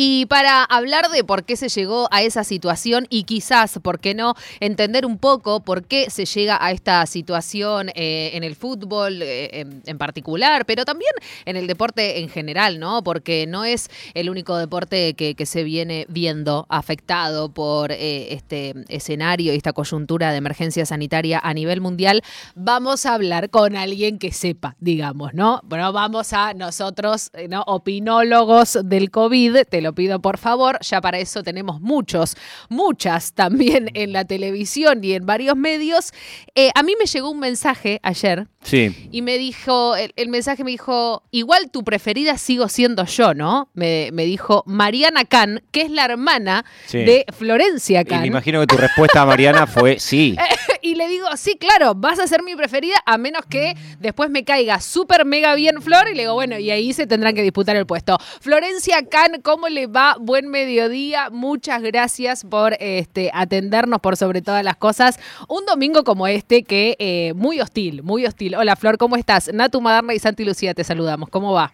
Y para hablar de por qué se llegó a esa situación y quizás, ¿por qué no?, entender un poco por qué se llega a esta situación eh, en el fútbol eh, en, particular, pero también en el deporte en general, ¿no? Porque no es el único deporte que, se viene viendo afectado por eh, este escenario y esta coyuntura de emergencia sanitaria a nivel mundial. Vamos a hablar con alguien que sepa, digamos, ¿no? Bueno, vamos a nosotros, ¿no? Opinólogos del COVID, te lo pido por favor, ya para eso tenemos muchos, muchas también en la televisión y en varios medios. Eh, a mí me llegó un mensaje ayer. Sí. Y me dijo, el, mensaje me dijo, igual tu preferida sigo siendo yo, ¿no? Me, dijo Mariana Can, que es la hermana de Florencia Can. Y me imagino que tu respuesta a Mariana fue sí. y le digo, sí, claro, vas a ser mi preferida, a menos que después me caiga súper mega bien Flor. Y le digo, bueno, y ahí se tendrán que disputar el puesto. Florencia Can, ¿cómo le va? Buen mediodía. Muchas gracias por este, atendernos por sobre todas las cosas. Un domingo como este que eh, muy hostil, muy hostil. Hola Flor, ¿cómo estás? Natu Madarna y Santi Lucía te saludamos. ¿Cómo va?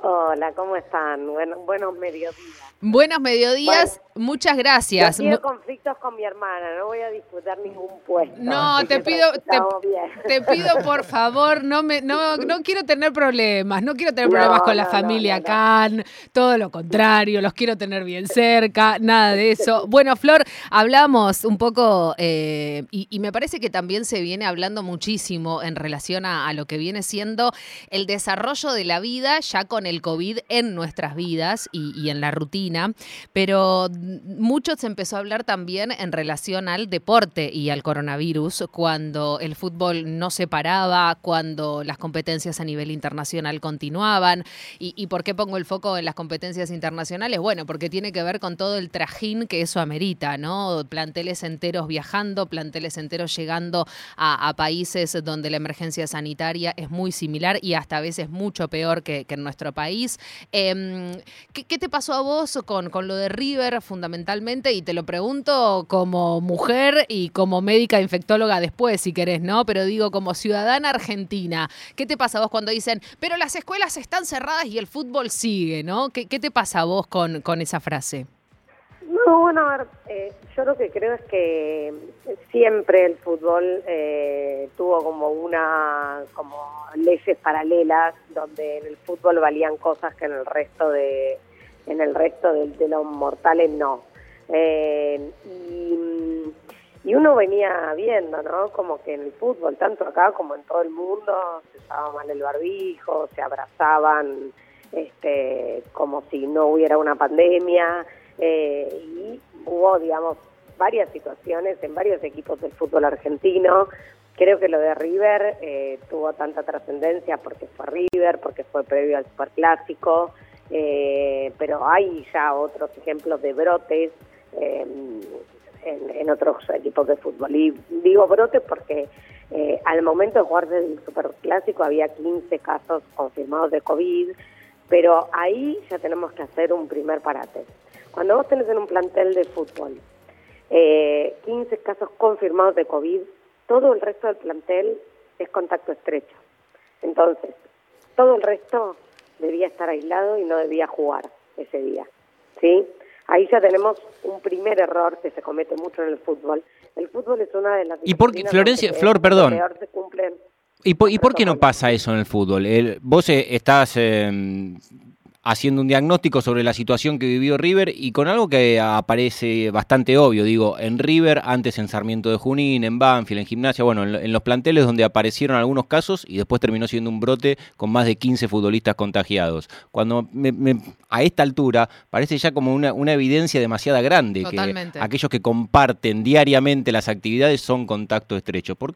Hola, ¿cómo están? Bueno, buenos mediodías. Buenos mediodías, muchas gracias. No conflictos con mi hermana, no voy a disputar ningún puesto. No, te pido, te, pido por favor, no me, no, no quiero tener problemas, no quiero tener problemas con la familia Khan, todo lo contrario, los quiero tener bien cerca, nada de eso. Bueno, Flor, hablamos un poco eh, y, me parece que también se viene hablando muchísimo en relación a, lo que viene siendo el desarrollo de la vida ya con el COVID en nuestras vidas y en la rutina pero mucho se empezó a hablar también en relación al deporte y al coronavirus, cuando el fútbol no se paraba, cuando las competencias a nivel internacional continuaban. ¿Y, por qué pongo el foco en las competencias internacionales? Bueno, porque tiene que ver con todo el trajín que eso amerita, ¿no? Planteles enteros viajando, planteles enteros llegando a, países donde la emergencia sanitaria es muy similar y hasta a veces mucho peor que, en nuestro país. Em, ¿Qué te pasó a vos con, con lo de River fundamentalmente y te lo pregunto como mujer y como médica infectóloga después, si querés, ¿no? Pero digo, como ciudadana argentina, ¿qué te pasa a vos cuando dicen, pero las escuelas están cerradas y el fútbol sigue, ¿no? ¿Qué, qué te pasa a vos con, con esa frase? No, bueno, a ver, eh, yo lo que creo es que siempre el fútbol eh, tuvo como una, como leyes paralelas, donde en el fútbol valían cosas que en el resto de, en el resto de, los mortales no. Eh, y, uno venía viendo, ¿no? Como que en el fútbol, tanto acá como en todo el mundo, se usaba mal el barbijo, se abrazaban este, como si no hubiera una pandemia, eh, y hubo, digamos, varias situaciones en varios equipos del fútbol argentino. Creo que lo de River eh, tuvo tanta trascendencia porque fue River, porque fue previo al Superclásico, eh, pero hay ya otros ejemplos de brotes em, en, otros equipos de fútbol. Y digo brotes porque eh, al momento de jugar del Superclásico había 15 casos confirmados de COVID, pero ahí ya tenemos que hacer un primer parate. Cuando vos tenés en un plantel de fútbol eh, 15 casos confirmados de COVID, todo el resto del plantel es contacto estrecho. Entonces, todo el resto debía estar aislado y no debía jugar ese día. ¿sí? Ahí ya tenemos un primer error que se comete mucho en el fútbol. El fútbol es una de las... ¿Y por Florencia, Flor, perdón? ¿Y por, ¿Y por qué no pasa eso en el fútbol? El, vos eh, estás eh, haciendo un diagnóstico sobre la situación que vivió River y con algo que aparece bastante obvio, digo, en River, antes en Sarmiento de Junín, en Banfield, en Gimnasia, bueno, en, los planteles donde aparecieron algunos casos y después terminó siendo un brote con más de 15 futbolistas contagiados. Cuando a esta altura parece ya como una, evidencia demasiado grande que aquellos que comparten diariamente las actividades son contacto estrecho. ¿Por,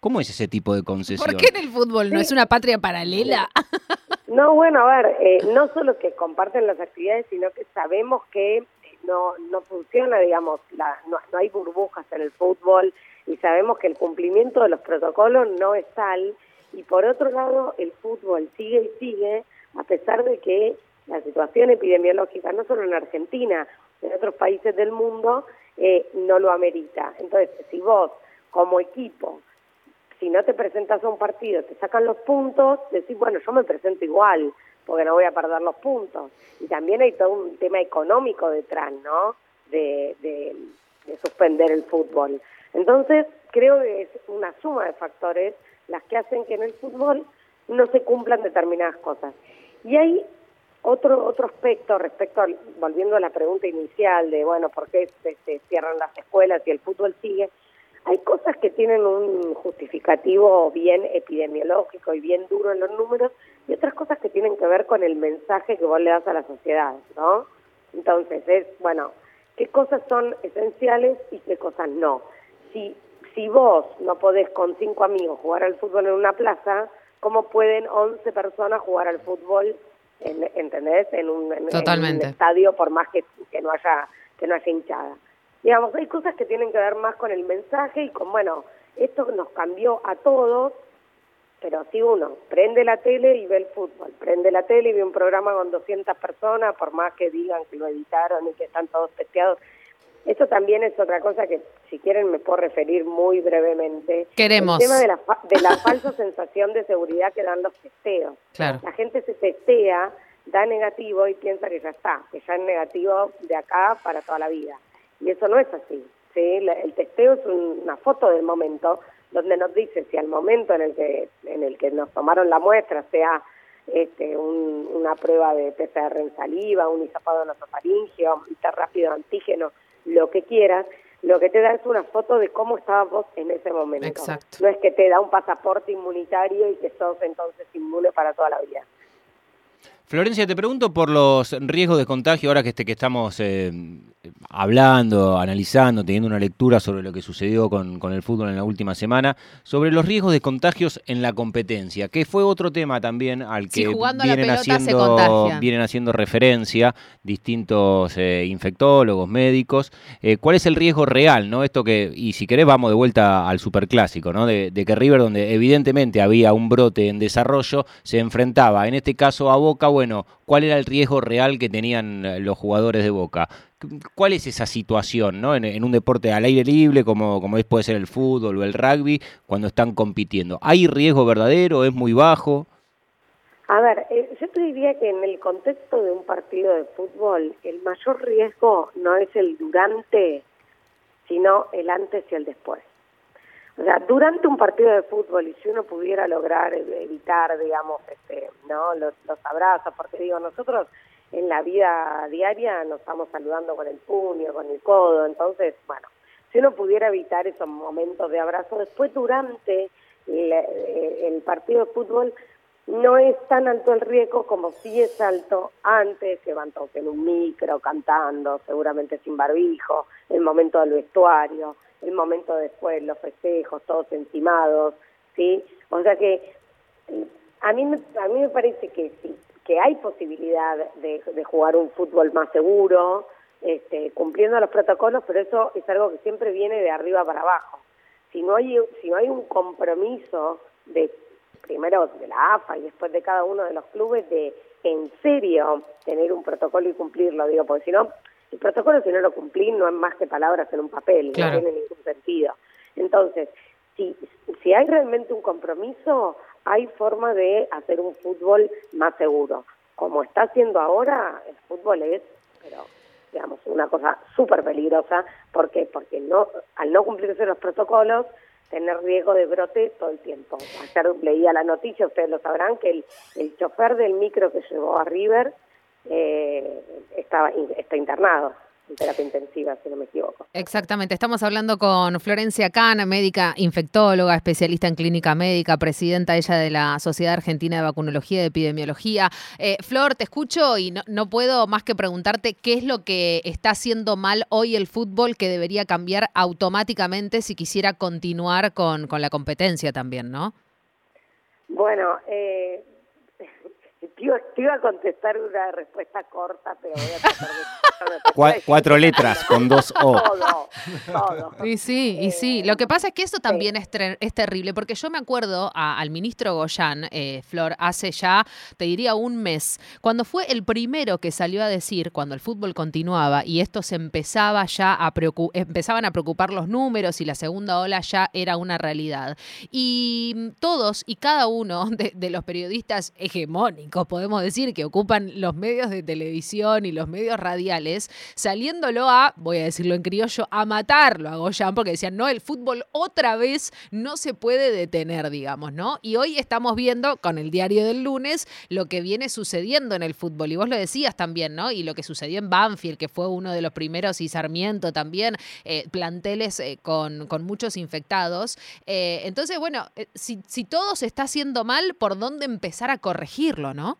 ¿Cómo es ese tipo de concesión? ¿Por qué en el fútbol no es una patria paralela? No, bueno, a ver, eh, no solo que comparten las actividades, sino que sabemos que no, no funciona, digamos, la, no, hay burbujas en el fútbol y sabemos que el cumplimiento de los protocolos no es tal. Y por otro lado, el fútbol sigue y sigue, a pesar de que la situación epidemiológica, no solo en Argentina, en otros países del mundo, eh, no lo amerita. Entonces, si vos, como equipo, si no te presentas a un partido, te sacan los puntos, decís, bueno, yo me presento igual, porque no voy a perder los puntos. Y también hay todo un tema económico detrás, ¿no? De, de, suspender el fútbol. Entonces, creo que es una suma de factores las que hacen que en el fútbol no se cumplan determinadas cosas. Y hay otro otro aspecto respecto, al, volviendo a la pregunta inicial de, bueno, ¿por qué se cierran las escuelas y el fútbol sigue? Hay cosas que tienen un justificativo bien epidemiológico y bien duro en los números y otras cosas que tienen que ver con el mensaje que vos le das a la sociedad, ¿no? Entonces, es, bueno, qué cosas son esenciales y qué cosas no. Si, si vos no podés con cinco amigos jugar al fútbol en una plaza, ¿cómo pueden once personas jugar al fútbol, en, ¿entendés? En un, en un estadio por más que, que, no haya, que no haya hinchada. Digamos, hay cosas que tienen que ver más con el mensaje y con, bueno, esto nos cambió a todos, pero si uno prende la tele y ve el fútbol, prende la tele y ve un programa con 200 personas, por más que digan que lo editaron y que están todos testeados, eso también es otra cosa que, si quieren, me puedo referir muy brevemente. Queremos. El tema de la, de la falsa sensación de seguridad que dan los testeos. Claro. La gente se testea, da negativo y piensa que ya está, que ya es negativo de acá para toda la vida. Y eso no es así. ¿sí? El testeo es una foto del momento donde nos dice si al momento en el que, en el que nos tomaron la muestra, sea este, una prueba de PCR en saliva, un hisopado nasofaringeo, un test rápido antígeno, lo que quieras, lo que te da es una foto de cómo estabas vos en ese momento. Exacto. No es que te da un pasaporte inmunitario y que sos entonces inmune para toda la vida. Florencia, te pregunto por los riesgos de contagio, ahora que, este, que estamos eh, hablando, analizando, teniendo una lectura sobre lo que sucedió con, el fútbol en la última semana, sobre los riesgos de contagios en la competencia, que fue otro tema también al que vienen, haciendo, vienen haciendo referencia distintos eh, infectólogos, médicos. Eh, ¿Cuál es el riesgo real? no Esto que, y si querés vamos de vuelta al superclásico, ¿no? de, de que River, donde evidentemente había un brote en desarrollo, se enfrentaba en este caso a Boca, bueno, ¿cuál era el riesgo real que tenían eh, los jugadores de Boca? ¿Cuál es esa situación ¿no? en, un deporte al aire libre como, como puede ser el fútbol o el rugby cuando están compitiendo? ¿Hay riesgo verdadero? ¿Es muy bajo? A ver, eh, yo te diría que en el contexto de un partido de fútbol el mayor riesgo no es el durante, sino el antes y el después. O sea, durante un partido de fútbol, y si uno pudiera lograr evitar, digamos, este, ¿no? los, abrazos, porque digo, nosotros en la vida diaria nos estamos saludando con el puño, con el codo, entonces, bueno, si uno pudiera evitar esos momentos de abrazo, después durante el, eh, el partido de fútbol no es tan alto el riesgo como si es alto antes, que van todos en un micro, cantando, seguramente sin barbijo, el momento del vestuario el momento después, los festejos, todos encimados, ¿sí? O sea que a mí, a mí me parece que sí, que hay posibilidad de, de jugar un fútbol más seguro, este, cumpliendo los protocolos, pero eso es algo que siempre viene de arriba para abajo. Si no hay, si no hay un compromiso de primero de la AFA y después de cada uno de los clubes de en serio tener un protocolo y cumplirlo, digo, porque si no, el protocolo, si no lo cumplís, no es más que palabras en un papel, no tiene ningún sentido. Entonces, si, si hay realmente un compromiso, hay forma de hacer un fútbol más seguro. Como está haciendo ahora, el fútbol es, pero digamos, una cosa súper peligrosa. ¿Por qué? Porque no, al no cumplirse los protocolos, tener riesgo de brote todo el tiempo. Ayer leía la noticia, ustedes lo sabrán, que el, el chofer del micro que llevó a River eh, estaba, está internado en terapia intensiva, si no me equivoco. Exactamente, estamos hablando con Florencia Cana, médica infectóloga, especialista en clínica médica, presidenta ella de la Sociedad Argentina de Vacunología y Epidemiología. Eh, Flor, te escucho y no, no, puedo más que preguntarte qué es lo que está haciendo mal hoy el fútbol que debería cambiar automáticamente si quisiera continuar con, con la competencia también, ¿no? Bueno, eh, te iba, a contestar una respuesta corta, pero voy a tratar de cuatro letras con dos O. Y sí, y sí. Lo que pasa es que eso también es, es, terrible, porque yo me acuerdo al ministro Goyán, eh, Flor, hace ya, te diría, un mes, cuando fue el primero que salió a decir, cuando el fútbol continuaba y esto se empezaba ya a empezaban a preocupar los números y la segunda ola ya era una realidad. Y todos y cada uno de, de los periodistas hegemónicos, podemos decir, que ocupan los medios de televisión y los medios radiales, saliéndolo a, voy a decirlo en criollo, a matarlo a Goyan, porque decían, no, el fútbol otra vez no se puede detener, digamos, ¿no? Y hoy estamos viendo con el diario del lunes lo que viene sucediendo en el fútbol. Y vos lo decías también, ¿no? Y lo que sucedió en Banfield, que fue uno de los primeros, y Sarmiento también, eh, planteles eh, con, con, muchos infectados. Eh, entonces, bueno, si, si todo se está haciendo mal, ¿por dónde empezar a corregirlo, no?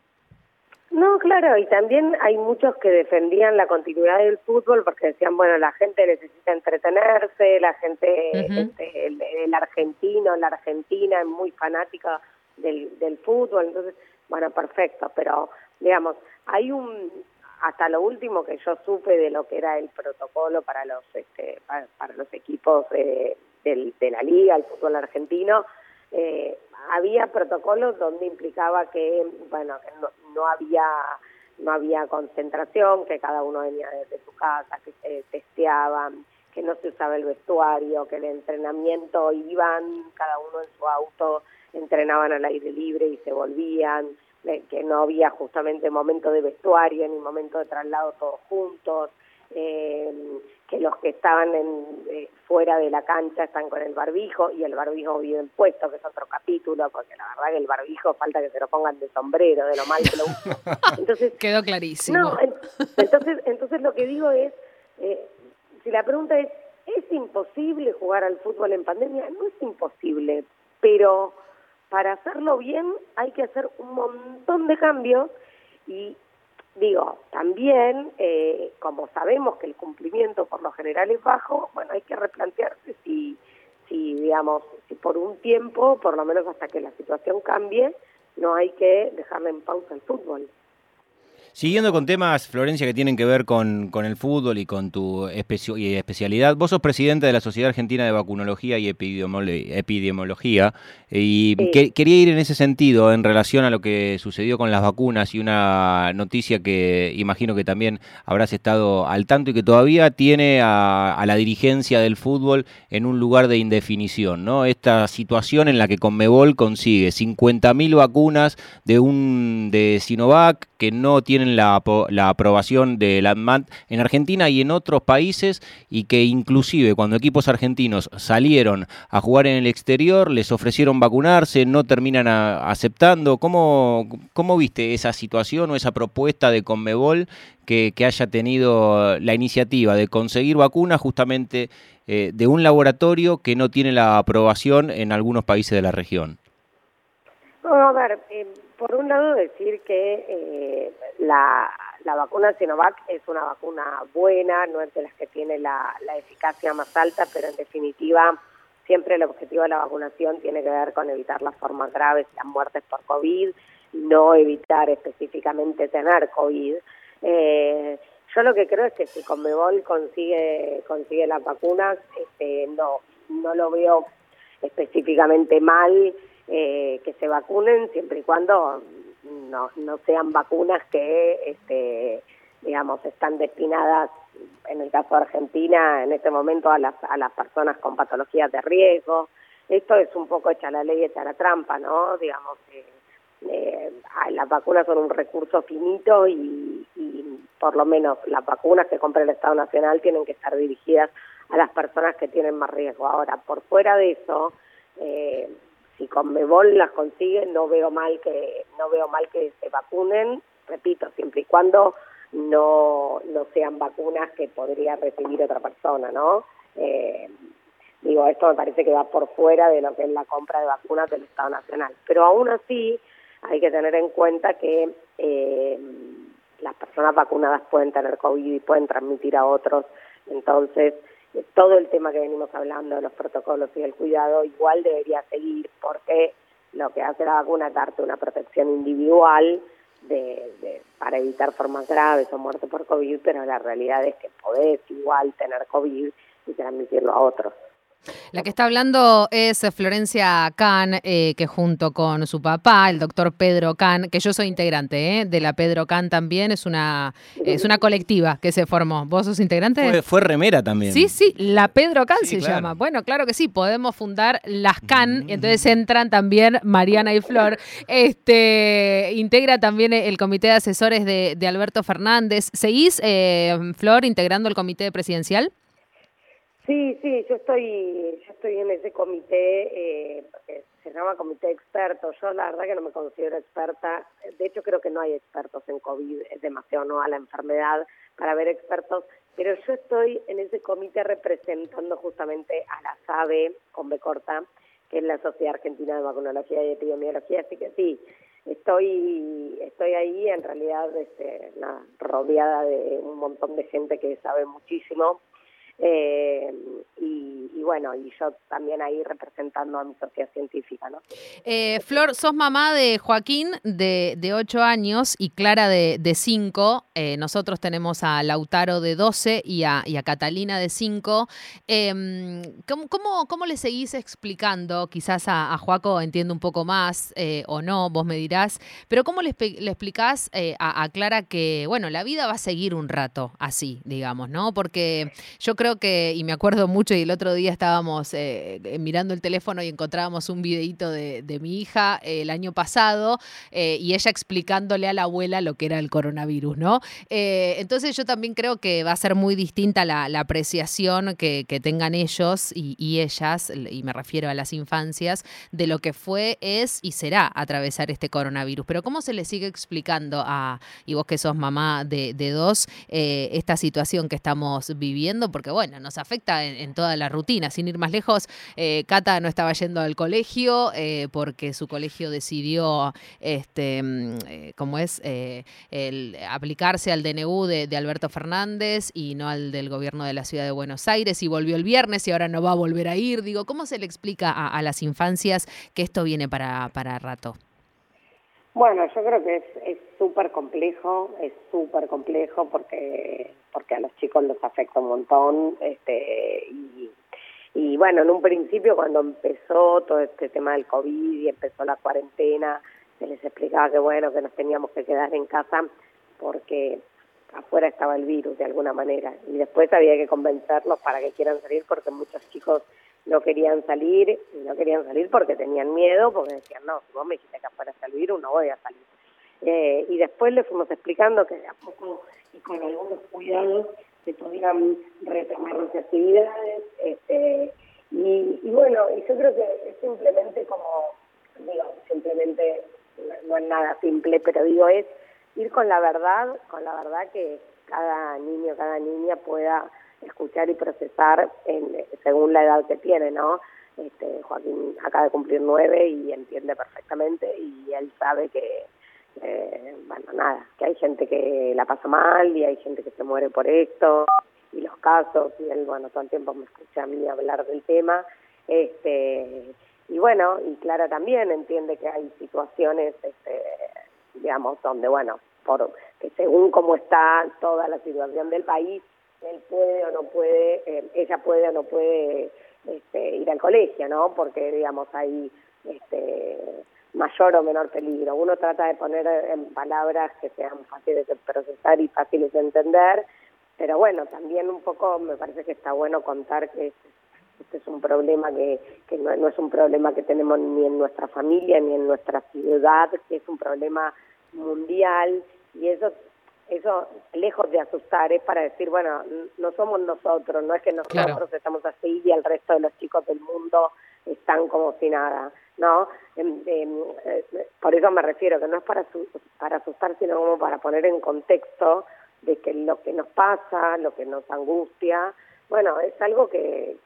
No, claro, y también hay muchos que defendían la continuidad del fútbol porque decían, bueno, la gente necesita entretenerse, la gente, este, el, argentino, la argentina es muy fanática del, del fútbol, entonces, bueno, perfecto, pero digamos, hay un, hasta lo último que yo supe de lo que era el protocolo para los, este, para, los equipos de, de la liga, el fútbol argentino, eh, había protocolos donde implicaba que, bueno, que no, había no había concentración, que cada uno venía desde su casa, que se testeaban, que no se usaba el vestuario, que el entrenamiento iban cada uno en su auto, entrenaban al aire libre y se volvían, que no había justamente momento de vestuario ni momento de traslado todos juntos, eh, que los que estaban en, eh, fuera de la cancha están con el barbijo y el barbijo bien puesto, que es otro capítulo, porque la verdad que el barbijo falta que se lo pongan de sombrero, de lo mal que lo usan. Entonces, Quedó clarísimo. No, entonces, entonces lo que digo es, eh, si la pregunta es, ¿es imposible jugar al fútbol en pandemia? No es imposible, pero para hacerlo bien hay que hacer un montón de cambios y Digo, también, eh, como sabemos que el cumplimiento por lo general es bajo, bueno, hay que replantearse si, si, digamos, si por un tiempo, por lo menos hasta que la situación cambie, no hay que dejarle en pausa el fútbol. Siguiendo con temas, Florencia, que tienen que ver con, con el fútbol y con tu especialidad, vos sos presidenta de la Sociedad Argentina de Vacunología y Epidemiología, y quería ir en ese sentido en relación a lo que sucedió con las vacunas y una noticia que imagino que también habrás estado al tanto y que todavía tiene a, a la dirigencia del fútbol en un lugar de indefinición, ¿no? Esta situación en la que Conmebol consigue 50.000 vacunas de un de Sinovac que no tiene la, la aprobación de la ANMAT en Argentina y en otros países y que inclusive cuando equipos argentinos salieron a jugar en el exterior les ofrecieron vacunarse, no terminan aceptando. ¿Cómo, ¿Cómo viste esa situación o esa propuesta de Conmebol que, que haya tenido la iniciativa de conseguir vacunas justamente eh, de un laboratorio que no tiene la aprobación en algunos países de la región? a ver, eh, por un lado decir que eh, la, la vacuna Sinovac es una vacuna buena, no es de las que tiene la, la eficacia más alta, pero en definitiva siempre el objetivo de la vacunación tiene que ver con evitar las formas graves, las muertes por COVID, no evitar específicamente tener COVID. Eh, yo lo que creo es que si Conmebol consigue consigue las vacunas, este, no no lo veo específicamente mal eh, que se vacunen siempre y cuando no, no sean vacunas que, este, digamos, están destinadas, en el caso de Argentina, en este momento a las, a las personas con patologías de riesgo. Esto es un poco hecha la ley, hecha la trampa, ¿no? Digamos, eh, eh, las vacunas son un recurso finito y, y por lo menos las vacunas que compra el Estado Nacional tienen que estar dirigidas a las personas que tienen más riesgo. Ahora, por fuera de eso, eh, si Conmebol las consigue, no veo mal que no veo mal que se vacunen, repito, siempre y cuando no no sean vacunas que podría recibir otra persona, ¿no? Eh, digo, esto me parece que va por fuera de lo que es la compra de vacunas del Estado Nacional, pero aún así hay que tener en cuenta que eh, las personas vacunadas pueden tener COVID y pueden transmitir a otros, entonces todo el tema que venimos hablando de los protocolos y el cuidado igual debería seguir porque lo que hace la vacuna es darte una protección individual de, para evitar formas graves o muerte por COVID, pero la realidad es que podés igual tener COVID y transmitirlo a otros. La que está hablando es Florencia Can, eh, que junto con su papá, el doctor Pedro Can, que yo soy integrante eh, de la Pedro Can también, es una, es una colectiva que se formó. ¿Vos sos integrante? Fue, remera también. Sí, sí, la Pedro Can se llama. Bueno, claro que sí, podemos fundar las Can, y entonces entran también Mariana y Flor. Este, integra también el comité de asesores de, Alberto Fernández. ¿Seguís, eh, Flor, integrando el comité presidencial? Sí, sí, yo estoy, yo estoy en ese comité, eh, se llama comité de expertos. Yo la verdad que no me considero experta. De hecho, creo que no hay expertos en COVID, es demasiado nueva la enfermedad para ver expertos. Pero yo estoy en ese comité representando justamente a la SABE, con B corta, que es la Sociedad Argentina de Vacunología y Epidemiología. Así que sí, estoy estoy ahí en realidad este, rodeada de un montón de gente que sabe muchísimo eh, y, bueno, y yo también ahí representando a mi sociedad científica, ¿no? Eh, Flor, sos mamá de Joaquín de, de 8 años y Clara de, de 5. Eh, nosotros tenemos a Lautaro de 12 y a, y a Catalina de 5. Em, ¿cómo, cómo, cómo, le seguís explicando? Quizás a, a Joaco entiende un poco más o no, vos me dirás, pero ¿cómo le, le explicás a, a Clara que, bueno, la vida va a seguir un rato así, digamos, ¿no? Porque yo creo que, y me acuerdo mucho, y el otro día estábamos eh, eh, mirando el teléfono y encontrábamos un videito de, mi hija eh, el año pasado y ella explicándole a la abuela lo que era el coronavirus, ¿no? entonces yo también creo que va a ser muy distinta la, apreciación que, tengan ellos y, ellas, y me refiero a las infancias, de lo que fue, es y será atravesar este coronavirus. Pero ¿cómo se le sigue explicando a, y vos que sos mamá de, de dos, esta situación que estamos viviendo? Porque bueno, bueno, nos afecta en, toda la rutina. Sin ir más lejos, eh, Cata no estaba yendo al colegio eh, porque su colegio decidió, este, mm, eh, es, el, aplicarse al DNU de, Alberto Fernández y no al del gobierno de la ciudad de Buenos Aires y volvió el viernes y ahora no va a volver a ir. Digo, ¿cómo se le explica a, las infancias que esto viene para, para rato? Bueno, yo creo que es súper complejo, es súper complejo porque porque a los chicos los afecta un montón este y, bueno, en un principio cuando empezó todo este tema del COVID y empezó la cuarentena, se les explicaba que bueno, que nos teníamos que quedar en casa porque afuera estaba el virus de alguna manera y después había que convencerlos para que quieran salir porque muchos chicos no querían salir y no querían salir porque tenían miedo, porque decían, no, si vos me dijiste que afuera está el no voy a salir. Eh, y después le fuimos explicando que a poco y con algunos cuidados se podían retomar las actividades. Este, y, y, bueno, y yo creo que es simplemente como, digo, simplemente no es nada simple, pero digo, es ir con la verdad, con la verdad que cada niño, cada niña pueda escuchar y procesar en, según la edad que tiene, ¿no? Este, Joaquín acaba de cumplir nueve y entiende perfectamente y él sabe que, eh, bueno, nada, que hay gente que la pasa mal y hay gente que se muere por esto y los casos y él, bueno, todo el tiempo me escucha a mí hablar del tema. Este, y bueno, y Clara también entiende que hay situaciones, este, digamos, donde, bueno, por que según cómo está toda la situación del país, él puede o no puede, eh, ella puede o no puede este, ir al colegio, ¿no? Porque, digamos, hay este, mayor o menor peligro. Uno trata de poner en palabras que sean fáciles de procesar y fáciles de entender, pero bueno, también un poco me parece que está bueno contar que este es un problema que, que no, no es un problema que tenemos ni en nuestra familia ni en nuestra ciudad, que es un problema mundial y eso eso lejos de asustar es para decir, bueno, no somos nosotros, no es que nosotros estamos así y el resto de los chicos del mundo están como si nada. ¿no? Em, em, eh, por eso me refiero, que no es para, asustar, sino como para poner en contexto de que lo que nos pasa, lo que nos angustia, bueno, es algo que,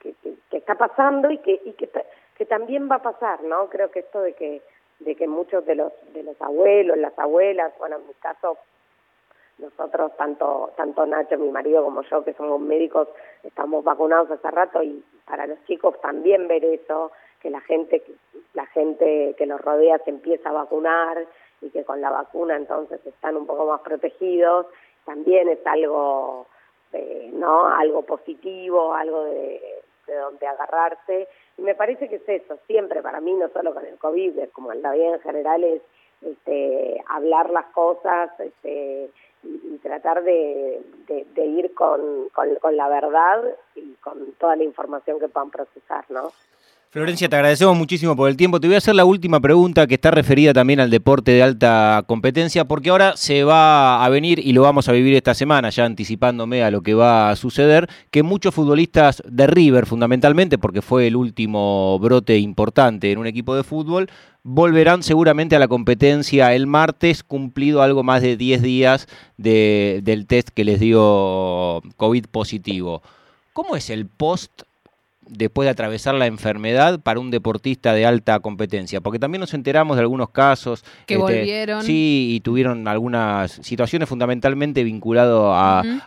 que, está pasando y que, y que, que también va a pasar, ¿no? Creo que esto de que de que muchos de los de los abuelos, las abuelas, bueno, en mi caso nosotros tanto tanto Nacho, mi marido como yo que somos médicos estamos vacunados hace rato y para los chicos también ver eso que la gente la gente que los rodea se empieza a vacunar y que con la vacuna entonces están un poco más protegidos, también es algo, eh, ¿no? Algo positivo, algo de, de donde agarrarse. Y me parece que es eso, siempre para mí, no solo con el COVID, como en la vida en general, es este, hablar las cosas este, y, tratar de, ir con, con, la verdad y con toda la información que puedan procesar, ¿no? Florencia, te agradecemos muchísimo por el tiempo. Te voy a hacer la última pregunta que está referida también al deporte de alta competencia, porque ahora se va a venir y lo vamos a vivir esta semana, ya anticipándome a lo que va a suceder, que muchos futbolistas de River, fundamentalmente, porque fue el último brote importante en un equipo de fútbol, volverán seguramente a la competencia el martes, cumplido algo más de 10 días del test que les dio COVID positivo. ¿Cómo es el post después de atravesar la enfermedad para un deportista de alta competencia? Porque también nos enteramos de algunos casos que este, volvieron. Sí, y tuvieron algunas situaciones fundamentalmente vinculadas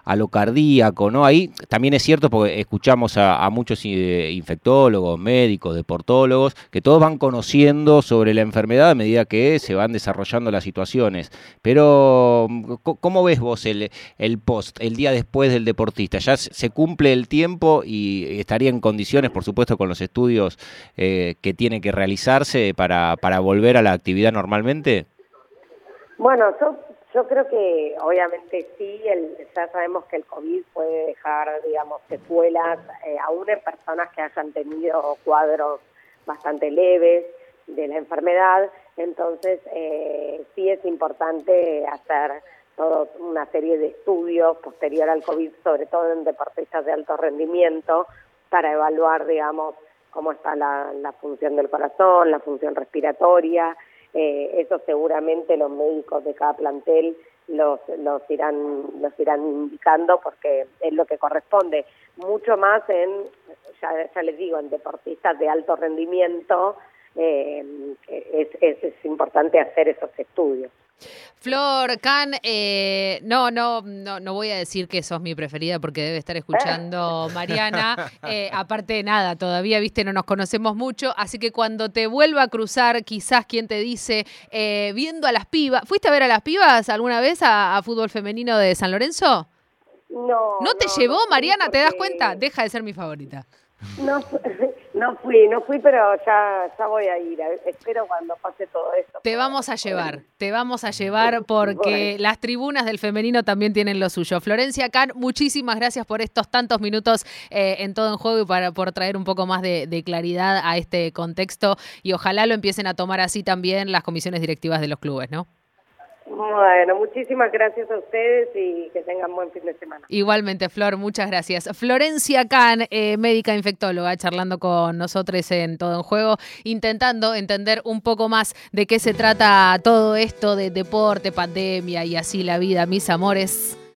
a, lo cardíaco, ¿no? Ahí también es cierto porque escuchamos a, muchos eh, infectólogos, médicos, deportólogos, que todos van conociendo sobre la enfermedad a medida que se van desarrollando las situaciones. Pero, ¿cómo ves vos el, el post, el día después del deportista? ¿Ya se cumple el tiempo y estaría en condiciones por supuesto, con los estudios eh, que tienen que realizarse para, para volver a la actividad normalmente? Bueno, yo, yo creo que obviamente sí, el, ya sabemos que el COVID puede dejar, digamos, secuelas, eh, aún en personas que hayan tenido cuadros bastante leves de la enfermedad, entonces eh, sí es importante hacer toda una serie de estudios posterior al COVID, sobre todo en deportistas de alto rendimiento, para evaluar, digamos, cómo está la, función del corazón, la función respiratoria. Eh, eso seguramente los médicos de cada plantel los, los irán los irán indicando porque es lo que corresponde mucho más en ya, ya les digo en deportistas de alto rendimiento eh, es, es importante hacer esos estudios Flor, Can, eh, no, no, no, no voy a decir que sos mi preferida porque debe estar escuchando Mariana. Eh, aparte de nada, todavía, viste, no nos conocemos mucho, así que cuando te vuelva a cruzar, quizás quien te dice, eh, viendo a las pibas, ¿fuiste a ver a las pibas alguna vez a, fútbol femenino de San Lorenzo? No. ¿No te llevó, Mariana? ¿Te das cuenta? Deja de ser mi favorita. No, no fui, no fui, pero ya, ya voy a ir. Espero cuando pase todo esto. Te vamos a llevar, te vamos a llevar porque las tribunas del femenino también tienen lo suyo. Florencia Can, muchísimas gracias por estos tantos minutos eh, en todo en juego y para, por traer un poco más de, de claridad a este contexto y ojalá lo empiecen a tomar así también las comisiones directivas de los clubes, ¿no? Bueno, muchísimas gracias a ustedes y que tengan buen fin de semana. Igualmente, Flor, muchas gracias. Florencia Can, eh, médica infectóloga, charlando con nosotros en Todo en Juego, intentando entender un poco más de qué se trata todo esto de deporte, pandemia y así la vida, mis amores.